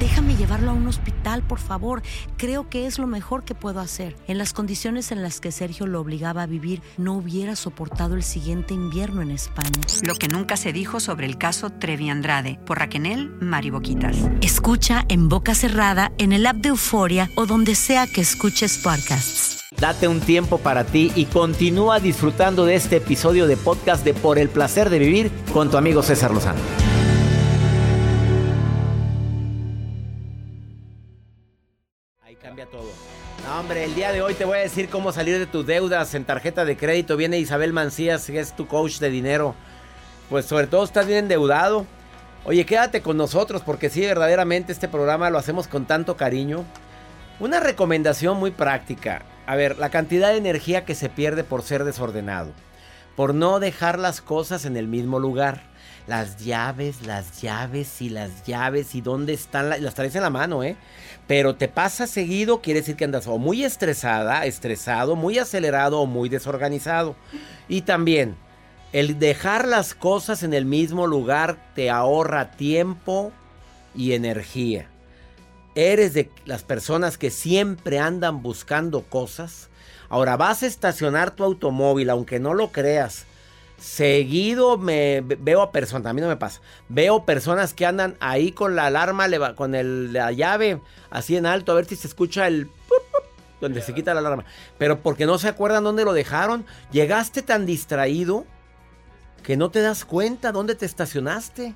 Déjame llevarlo a un hospital, por favor. Creo que es lo mejor que puedo hacer. En las condiciones en las que Sergio lo obligaba a vivir, no hubiera soportado el siguiente invierno en España. Lo que nunca se dijo sobre el caso Trevi Andrade por Raquel Mariboquitas. Escucha en boca cerrada, en el app de Euforia o donde sea que escuches podcasts. Date un tiempo para ti y continúa disfrutando de este episodio de podcast de Por el placer de vivir con tu amigo César Lozano. Hombre, el día de hoy te voy a decir cómo salir de tus deudas en tarjeta de crédito. Viene Isabel Mancías, que es tu coach de dinero. Pues sobre todo estás bien endeudado. Oye, quédate con nosotros porque sí, verdaderamente este programa lo hacemos con tanto cariño. Una recomendación muy práctica. A ver, la cantidad de energía que se pierde por ser desordenado. Por no dejar las cosas en el mismo lugar. Las llaves, las llaves y las llaves y dónde están. Las traes en la mano, ¿eh? Pero te pasa seguido, quiere decir que andas o muy estresada, estresado, muy acelerado o muy desorganizado. Y también, el dejar las cosas en el mismo lugar te ahorra tiempo y energía. Eres de las personas que siempre andan buscando cosas. Ahora vas a estacionar tu automóvil, aunque no lo creas. Seguido me veo a personas, a mí no me pasa. Veo personas que andan ahí con la alarma, con la llave así en alto, a ver si se escucha el donde se quita la alarma. Pero porque no se acuerdan dónde lo dejaron. Llegaste tan distraído que no te das cuenta dónde te estacionaste.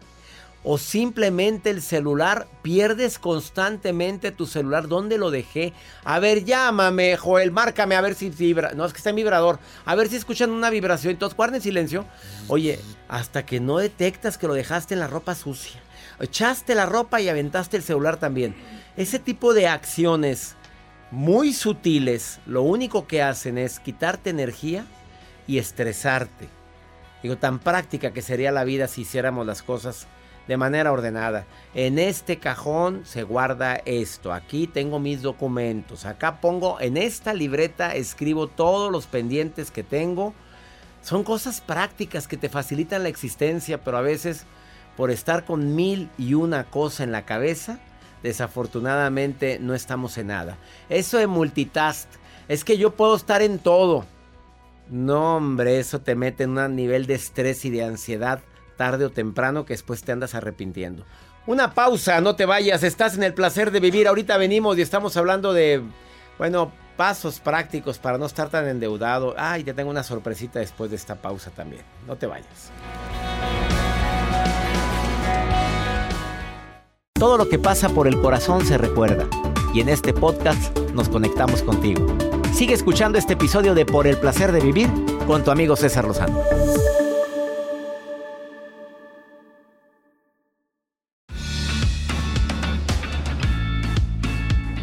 O simplemente el celular, pierdes constantemente tu celular. ¿Dónde lo dejé? A ver, llámame, Joel, márcame a ver si vibra. No, es que está en vibrador. A ver si escuchan una vibración. Entonces, guarden silencio. Oye, hasta que no detectas que lo dejaste en la ropa sucia. Echaste la ropa y aventaste el celular también. Ese tipo de acciones muy sutiles, lo único que hacen es quitarte energía y estresarte. Digo, tan práctica que sería la vida si hiciéramos las cosas de manera ordenada. En este cajón se guarda esto. Aquí tengo mis documentos. Acá pongo, en esta libreta escribo todos los pendientes que tengo. Son cosas prácticas que te facilitan la existencia, pero a veces por estar con mil y una cosa en la cabeza, desafortunadamente no estamos en nada. Eso de multitask, es que yo puedo estar en todo. No, hombre, eso te mete en un nivel de estrés y de ansiedad tarde o temprano que después te andas arrepintiendo. Una pausa, no te vayas, estás en el placer de vivir. Ahorita venimos y estamos hablando de, bueno, pasos prácticos para no estar tan endeudado. Ay, te tengo una sorpresita después de esta pausa también. No te vayas. Todo lo que pasa por el corazón se recuerda. Y en este podcast nos conectamos contigo. Sigue escuchando este episodio de Por el placer de vivir con tu amigo César Lozano.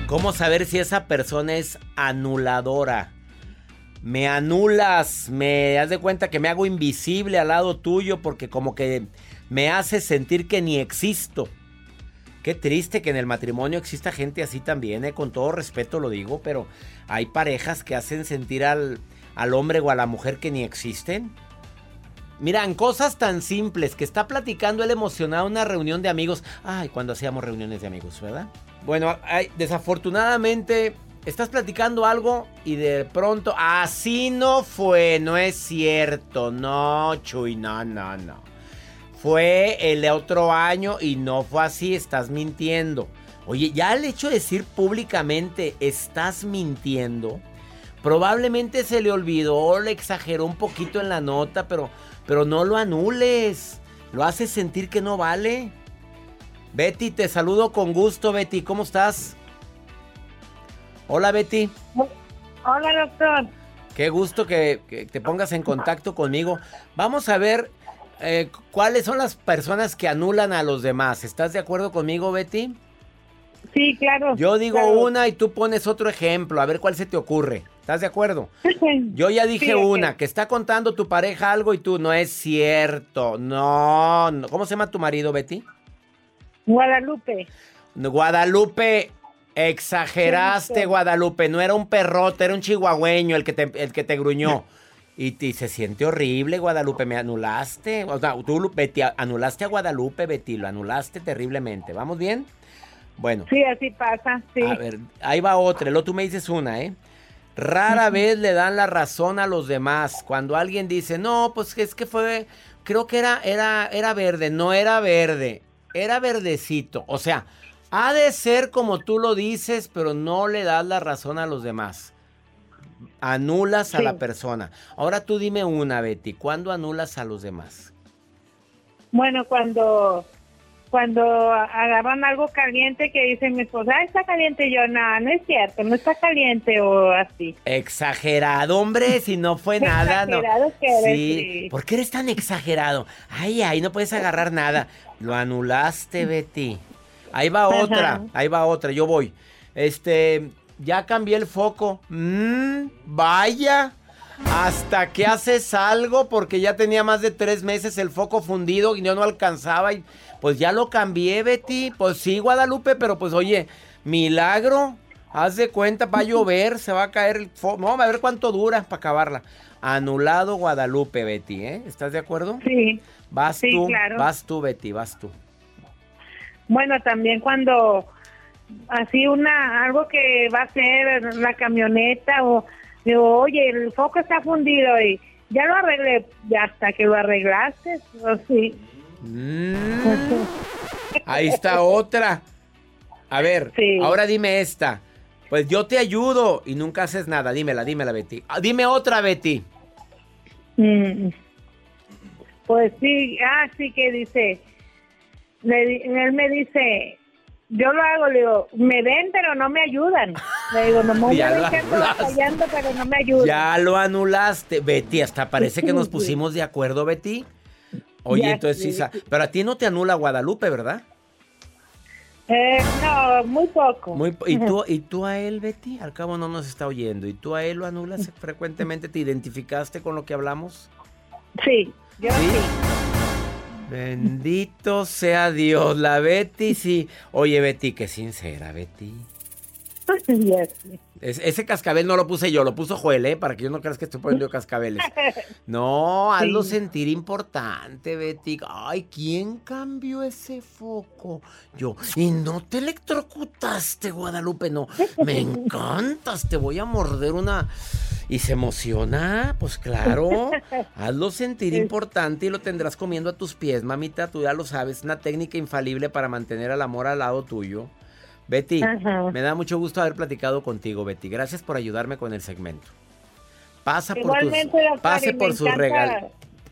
¿Cómo saber si esa persona es anuladora? Me anulas, me das de cuenta que me hago invisible al lado tuyo porque como que me hace sentir que ni existo. Qué triste que en el matrimonio exista gente así también, eh, con todo respeto lo digo, pero hay parejas que hacen sentir al, al hombre o a la mujer que ni existen. Miran, cosas tan simples que está platicando él emocionado en una reunión de amigos. Ay, cuando hacíamos reuniones de amigos, ¿verdad? Bueno, desafortunadamente estás platicando algo y de pronto, así no fue, no es cierto, no, Chuy, no, no, no. Fue el otro año y no fue así, estás mintiendo. Oye, ya el hecho de decir públicamente estás mintiendo, probablemente se le olvidó, le exageró un poquito en la nota, pero, pero no lo anules. Lo haces sentir que no vale. Betty, te saludo con gusto, Betty. ¿Cómo estás? Hola, Betty. Hola, doctor. Qué gusto que, te pongas en contacto conmigo. Vamos a ver eh, cuáles son las personas que anulan a los demás. ¿Estás de acuerdo conmigo, Betty? Sí, claro. Yo digo una y tú pones otro ejemplo, a ver cuál se te ocurre. ¿Estás de acuerdo? Yo ya dije una, que está contando tu pareja algo y tú, no es cierto. No, no. ¿Cómo se llama tu marido, Betty? Guadalupe. Guadalupe, exageraste, Guadalupe. No era un perrote, era un chihuahueño el que te, el que te gruñó. Y, se siente horrible, Guadalupe. Me anulaste. O sea, tú, Betty, anulaste a Guadalupe, Betty. Lo anulaste terriblemente. ¿Vamos bien? Bueno. Sí, así pasa, sí. A ver, ahí va otra. Luego tú me dices una, ¿eh? Rara vez le dan la razón a los demás. Cuando alguien dice, no, pues es que fue, creo que era, era, era verde, no era verde, era verdecito. O sea, ha de ser como tú lo dices, pero no le das la razón a los demás. Anulas a la persona. Ahora tú dime una, Betty, ¿cuándo anulas a los demás? Bueno, cuando cuando agarran algo caliente que dicen mi esposa, ah, está caliente, yo, no, no es cierto, no está caliente o así. Exagerado, hombre, si no fue nada, no. Que eres, sí. ¿Por qué eres tan exagerado? Ay, ay, no puedes agarrar nada. Lo anulaste, Betty. Ahí va otra, ahí va otra, yo voy. Este, ya cambié el foco. Mm, vaya. Hasta que haces algo porque ya tenía más de tres meses el foco fundido y yo no alcanzaba y pues ya lo cambié, Betty. Pues sí, Guadalupe, pero pues oye, milagro. Haz de cuenta, va a llover, se va a caer el foco. No, a ver cuánto dura para acabarla. Anulado Guadalupe, Betty, ¿eh? ¿Estás de acuerdo? Sí. Vas tú, vas tú, Betty, vas tú. Bueno, también cuando así una algo que va a ser la camioneta o digo, oye, el foco está fundido y ya lo arreglé, ya hasta que lo arreglaste, o sí. Mm. ahí está otra. A ver, ahora dime esta. Pues yo te ayudo y nunca haces nada. Dímela, dímela, Betty. Ah, dime otra, Betty. Mm. Pues sí, ah, sí que dice. él me dice, yo lo hago, le digo, me ven pero no me ayudan. Le digo, no me fallando pero no me ayudan. Ya lo anulaste, Betty, hasta parece que nos pusimos de acuerdo, Betty. Oye, entonces sí, pero a ti no te anula Guadalupe, ¿verdad? Eh, no, muy poco. ¿y, tú, ¿Y tú a él, Betty? Al cabo no nos está oyendo. ¿Y tú a él lo anulas frecuentemente? ¿Te identificaste con lo que hablamos? Sí, yo sí. Bendito sea Dios, la Betty sí. Oye, Betty, qué sincera, Betty. ese cascabel no lo puse yo, lo puso Joel, ¿eh? Para que yo no creas que estoy poniendo cascabeles. No, hazlo sentir importante, Betty. Ay, ¿quién cambió ese foco? Yo. Y no te electrocutaste, Guadalupe, no. Me encantas, te voy a morder una... Y se emociona, pues claro. Hazlo sentir importante y lo tendrás comiendo a tus pies, mamita. Tú ya lo sabes, una técnica infalible para mantener al amor al lado tuyo. Betty, me da mucho gusto haber platicado contigo, Betty. Gracias por ayudarme con el segmento. Pasa por tus, pase por sus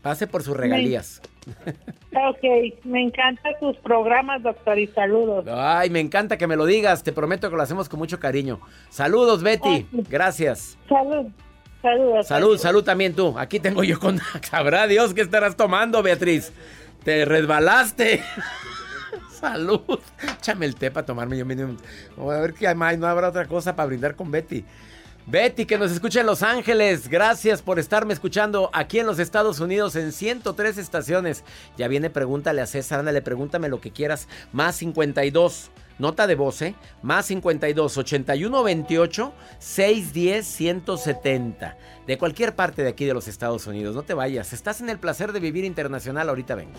pase por sus regalías. Ok, me encantan tus programas, doctor, y saludos. Ay, me encanta que me lo digas, te prometo que lo hacemos con mucho cariño. Saludos, Betty, gracias. Salud. Saludos. Salud, salud también tú. Aquí tengo yo con... Sabrá Dios qué estarás tomando, Beatriz. Te resbalaste. Salud. Échame el té para tomarme yo mismo. A ver qué más, no habrá otra cosa para brindar con Betty. Betty, que nos escucha en Los Ángeles. Gracias por estarme escuchando aquí en los Estados Unidos en 103 estaciones. Ya viene, pregúntale a César. Ándale, pregúntame lo que quieras. Más 52. Nota de voz, ¿eh? Más 52 81 28 610 170. De cualquier parte de aquí de los Estados Unidos. No te vayas. Estás en el placer de vivir internacional. Ahorita vengo.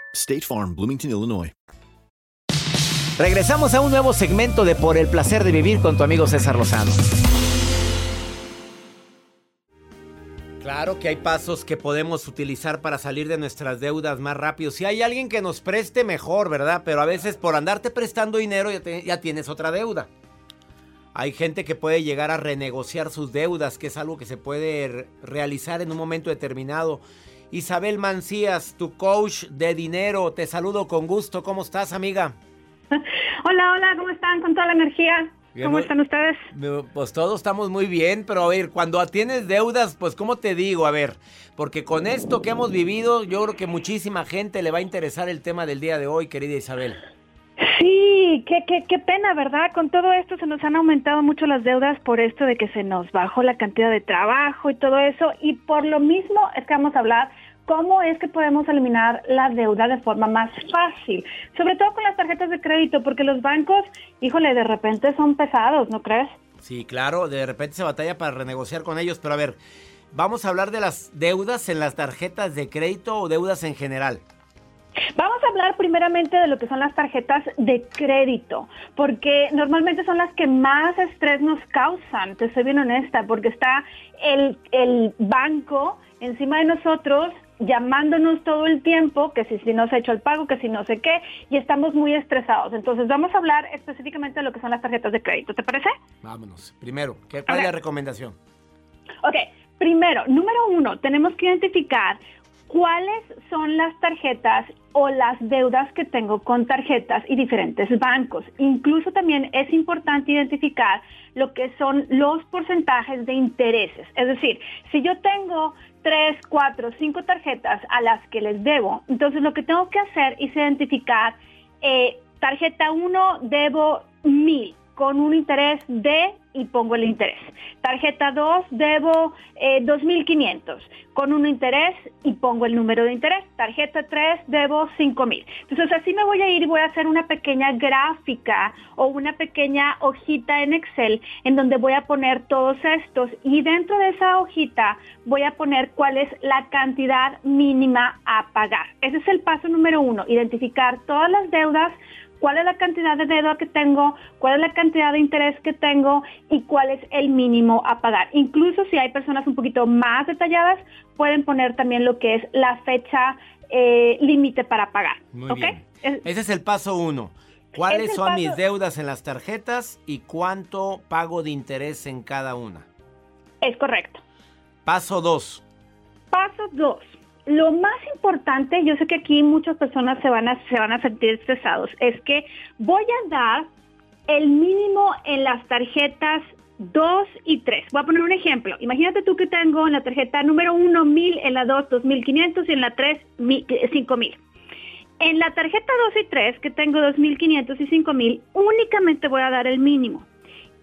State Farm, Bloomington, Illinois. Regresamos a un nuevo segmento de Por el placer de vivir con tu amigo César Lozano. Claro que hay pasos que podemos utilizar para salir de nuestras deudas más rápido. Si hay alguien que nos preste, mejor, ¿verdad? Pero a veces por andarte prestando dinero ya, te- ya tienes otra deuda. Hay gente que puede llegar a renegociar sus deudas, que es algo que se puede re- realizar en un momento determinado. Isabel Mancías, tu coach de dinero, te saludo con gusto. ¿Cómo estás, amiga? Hola, hola, ¿cómo están? Con toda la energía. ¿Cómo están ustedes? Pues todos estamos muy bien, pero a ver, cuando tienes deudas, pues ¿cómo te digo? A ver, porque con esto que hemos vivido, yo creo que muchísima gente le va a interesar el tema del día de hoy, querida Isabel. Sí, qué, qué, qué pena, ¿verdad? Con todo esto se nos han aumentado mucho las deudas por esto de que se nos bajó la cantidad de trabajo y todo eso. Y por lo mismo es que vamos a hablar cómo es que podemos eliminar la deuda de forma más fácil. Sobre todo con las tarjetas de crédito, porque los bancos, híjole, de repente son pesados, ¿no crees? Sí, claro, de repente se batalla para renegociar con ellos, pero a ver, vamos a hablar de las deudas en las tarjetas de crédito o deudas en general. Vamos a hablar primeramente de lo que son las tarjetas de crédito, porque normalmente son las que más estrés nos causan, te soy bien honesta, porque está el, el banco encima de nosotros llamándonos todo el tiempo, que si, si no se ha hecho el pago, que si no sé qué, y estamos muy estresados. Entonces vamos a hablar específicamente de lo que son las tarjetas de crédito, ¿te parece? Vámonos. Primero, ¿qué, ¿cuál es la recomendación? Ok, primero, número uno, tenemos que identificar cuáles son las tarjetas o las deudas que tengo con tarjetas y diferentes bancos. Incluso también es importante identificar lo que son los porcentajes de intereses. Es decir, si yo tengo tres, cuatro, cinco tarjetas a las que les debo, entonces lo que tengo que hacer es identificar eh, tarjeta 1 debo mil con un interés de y pongo el interés. Tarjeta 2 debo eh, 2.500 con un interés y pongo el número de interés. Tarjeta 3 debo 5.000. Entonces así me voy a ir y voy a hacer una pequeña gráfica o una pequeña hojita en Excel en donde voy a poner todos estos y dentro de esa hojita voy a poner cuál es la cantidad mínima a pagar. Ese es el paso número uno, identificar todas las deudas cuál es la cantidad de deuda que tengo, cuál es la cantidad de interés que tengo y cuál es el mínimo a pagar. Incluso si hay personas un poquito más detalladas, pueden poner también lo que es la fecha eh, límite para pagar. Muy bien. Es- Ese es el paso uno. Es ¿Cuáles son mis deudas en las tarjetas y cuánto pago de interés en cada una? Es correcto. Paso dos. Paso 2. Lo más importante, yo sé que aquí muchas personas se van a, se van a sentir estresados, es que voy a dar el mínimo en las tarjetas 2 y 3. Voy a poner un ejemplo. Imagínate tú que tengo en la tarjeta número 1 1000, en la 2 2500 y en la 3 5000. En la tarjeta 2 y 3, que tengo 2.500 y 5.000, únicamente voy a dar el mínimo.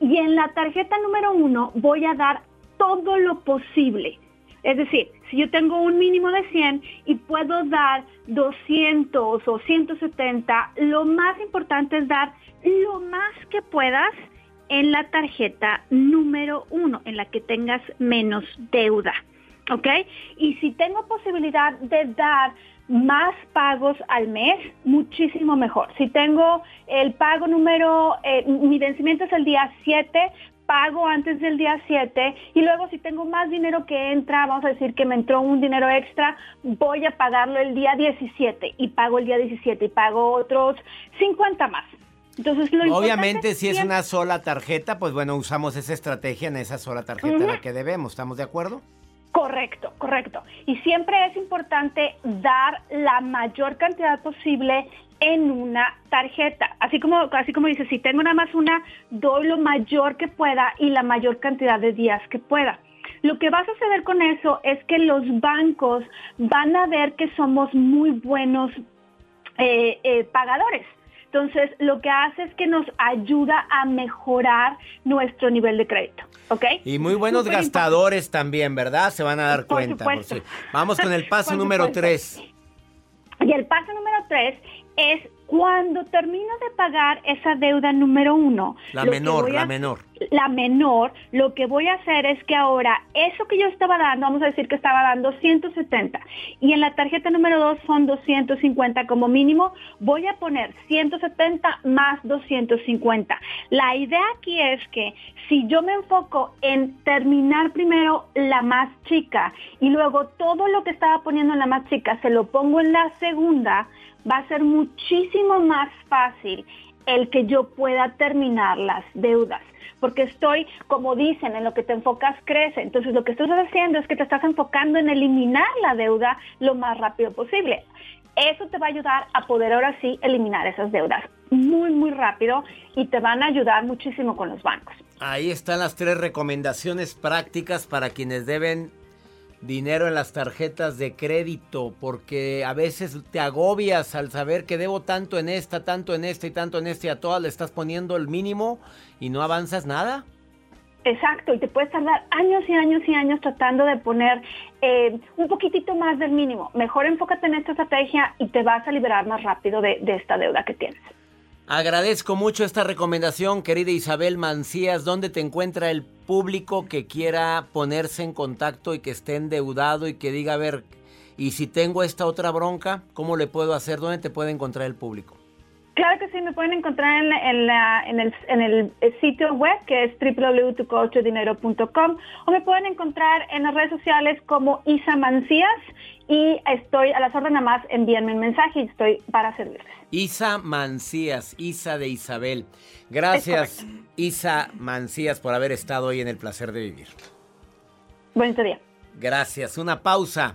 Y en la tarjeta número 1 voy a dar todo lo posible. Es decir, si yo tengo un mínimo de 100 y puedo dar 200 o 170, lo más importante es dar lo más que puedas en la tarjeta número 1, en la que tengas menos deuda. ¿Ok? Y si tengo posibilidad de dar más pagos al mes, muchísimo mejor. Si tengo el pago número, eh, mi vencimiento es el día 7, pago antes del día 7 y luego si tengo más dinero que entra, vamos a decir que me entró un dinero extra, voy a pagarlo el día 17 y pago el día 17 y pago otros 50 más. Entonces, lo Obviamente, si es una sola tarjeta, pues bueno, usamos esa estrategia en esa sola tarjeta la que debemos. ¿Estamos de acuerdo? Correcto, correcto. Y siempre es importante dar la mayor cantidad posible en una tarjeta. Así como, así como dice, si tengo nada más una, doy lo mayor que pueda y la mayor cantidad de días que pueda. Lo que va a suceder con eso es que los bancos van a ver que somos muy buenos eh, eh, pagadores. Entonces, lo que hace es que nos ayuda a mejorar nuestro nivel de crédito. ¿Ok? Y muy buenos gastadores también, ¿verdad? Se van a dar cuenta. Vamos con el paso número tres. Y el paso número tres es cuando termino de pagar esa deuda número uno. La menor, la menor. La menor, lo que voy a hacer es que ahora eso que yo estaba dando, vamos a decir que estaba dando 170 y en la tarjeta número dos son 250 como mínimo, voy a poner 170 más 250. La idea aquí es que si yo me enfoco en terminar primero la más chica y luego todo lo que estaba poniendo en la más chica se lo pongo en la segunda, va a ser muchísimo más fácil el que yo pueda terminar las deudas. Porque estoy, como dicen, en lo que te enfocas crece. Entonces lo que estás haciendo es que te estás enfocando en eliminar la deuda lo más rápido posible. Eso te va a ayudar a poder ahora sí eliminar esas deudas muy, muy rápido y te van a ayudar muchísimo con los bancos. Ahí están las tres recomendaciones prácticas para quienes deben dinero en las tarjetas de crédito porque a veces te agobias al saber que debo tanto en esta, tanto en esta y tanto en esta y a todas le estás poniendo el mínimo y no avanzas nada. Exacto, y te puedes tardar años y años y años tratando de poner eh, un poquitito más del mínimo. Mejor enfócate en esta estrategia y te vas a liberar más rápido de esta deuda que tienes. Agradezco mucho esta recomendación, querida Isabel Mancías. ¿Dónde te encuentra el público que quiera ponerse en contacto y que esté endeudado y que diga, a ver, y si tengo esta otra bronca, ¿cómo le puedo hacer? ¿Dónde te puede encontrar el público? Claro que sí, me pueden encontrar en, el, el, sitio web que es www.tucoachdinero.com o me pueden encontrar en las redes sociales como Isa Mancías y estoy a las órdenes más, envíenme un mensaje y estoy para servirles. Isa Mancías, Isa de Isabel. Gracias, Isa Mancías, por haber estado hoy en el placer de vivir. Buen día. Gracias. Una pausa.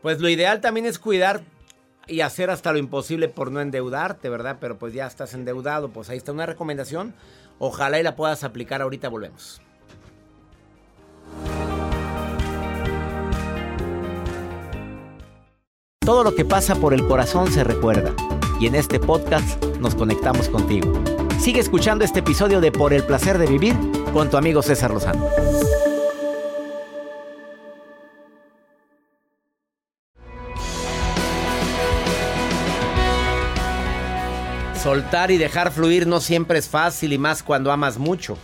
Pues lo ideal también es cuidar y hacer hasta lo imposible por no endeudarte, ¿verdad? Pero pues ya estás endeudado, pues ahí está una recomendación. Ojalá y la puedas aplicar ahorita, volvemos. Todo lo que pasa por el corazón se recuerda y en este podcast nos conectamos contigo. Sigue escuchando este episodio de Por el placer de vivir con tu amigo César Lozano. Soltar y dejar fluir no siempre es fácil y más cuando amas mucho.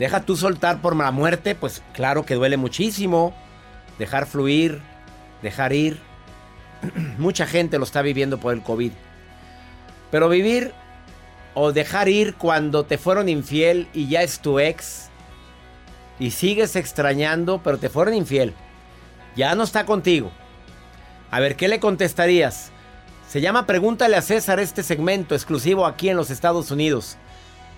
Deja tú soltar por la muerte, pues claro que duele muchísimo. Dejar fluir, dejar ir. Mucha gente lo está viviendo por el COVID. Pero vivir o dejar ir cuando te fueron infiel y ya es tu ex y sigues extrañando, pero te fueron infiel. Ya no está contigo. A ver, ¿qué le contestarías? Se llama Pregúntale a César este segmento exclusivo aquí en los Estados Unidos.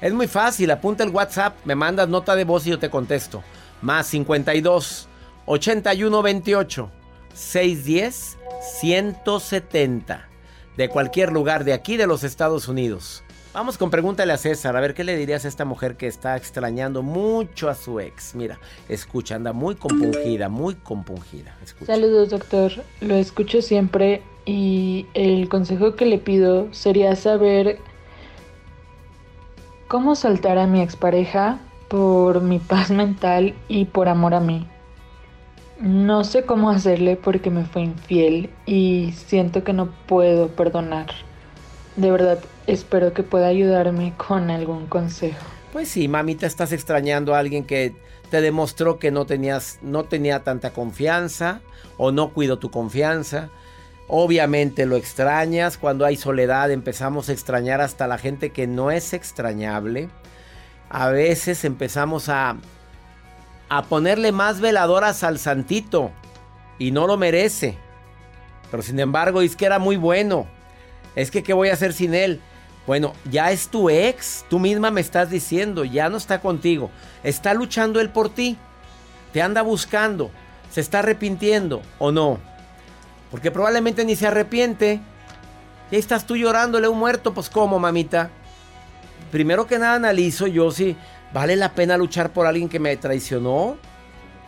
Es muy fácil, apunta el WhatsApp, me mandas nota de voz y yo te contesto. Más 52 81 28 610 170. De cualquier lugar de aquí de los Estados Unidos. Vamos con pregúntale a César, a ver qué le dirías a esta mujer que está extrañando mucho a su ex. Mira, escucha, anda muy compungida, muy compungida. Saludos, doctor. Lo escucho siempre y el consejo que le pido sería saber cómo soltar a mi expareja por mi paz mental y por amor a mí. No sé cómo hacerle porque me fue infiel y siento que no puedo perdonar. De verdad, espero que pueda ayudarme con algún consejo. Pues sí, mamita, estás extrañando a alguien que te demostró que no tenías no tenía tanta confianza o no cuidó tu confianza Obviamente lo extrañas, cuando hay soledad empezamos a extrañar hasta la gente que no es extrañable. a veces empezamos a, a ponerle más veladoras al santito y no lo merece. Pero sin embargo, es que era muy bueno. Es que, ¿qué voy a hacer sin él? Bueno, ya es tu ex, tú misma me estás diciendo, ya no está contigo. Está luchando él por ti. Te anda buscando. ¿Se está arrepintiendo o no? Porque probablemente ni se arrepiente. Y ahí estás tú llorándole un muerto, pues ¿cómo, mamita? Primero que nada analizo yo si vale la pena luchar por alguien que me traicionó.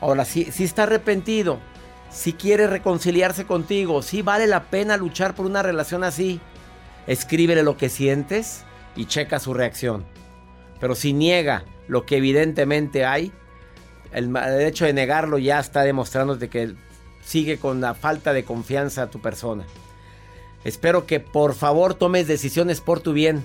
Ahora, si, si está arrepentido, si quiere reconciliarse contigo, si vale la pena luchar por una relación así escríbele lo que sientes y checa su reacción. Pero si niega lo que evidentemente hay, el, hecho de negarlo ya está demostrándote que sigue con la falta de confianza a tu persona. Espero que por favor tomes decisiones por tu bien.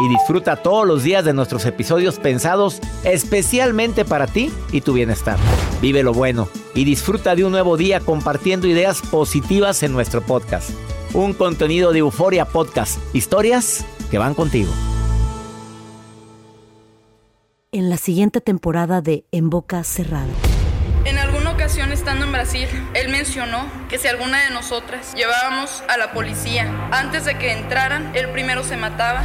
y disfruta todos los días de nuestros episodios pensados especialmente para ti y tu bienestar. Vive lo bueno y disfruta de un nuevo día compartiendo ideas positivas en nuestro podcast. Un contenido de Euforia Podcast, historias que van contigo en la siguiente temporada de En Boca Cerrada. En alguna ocasión estando en Brasil, él mencionó que si alguna de nosotras llevábamos a la policía antes de que entraran, él primero se mataba.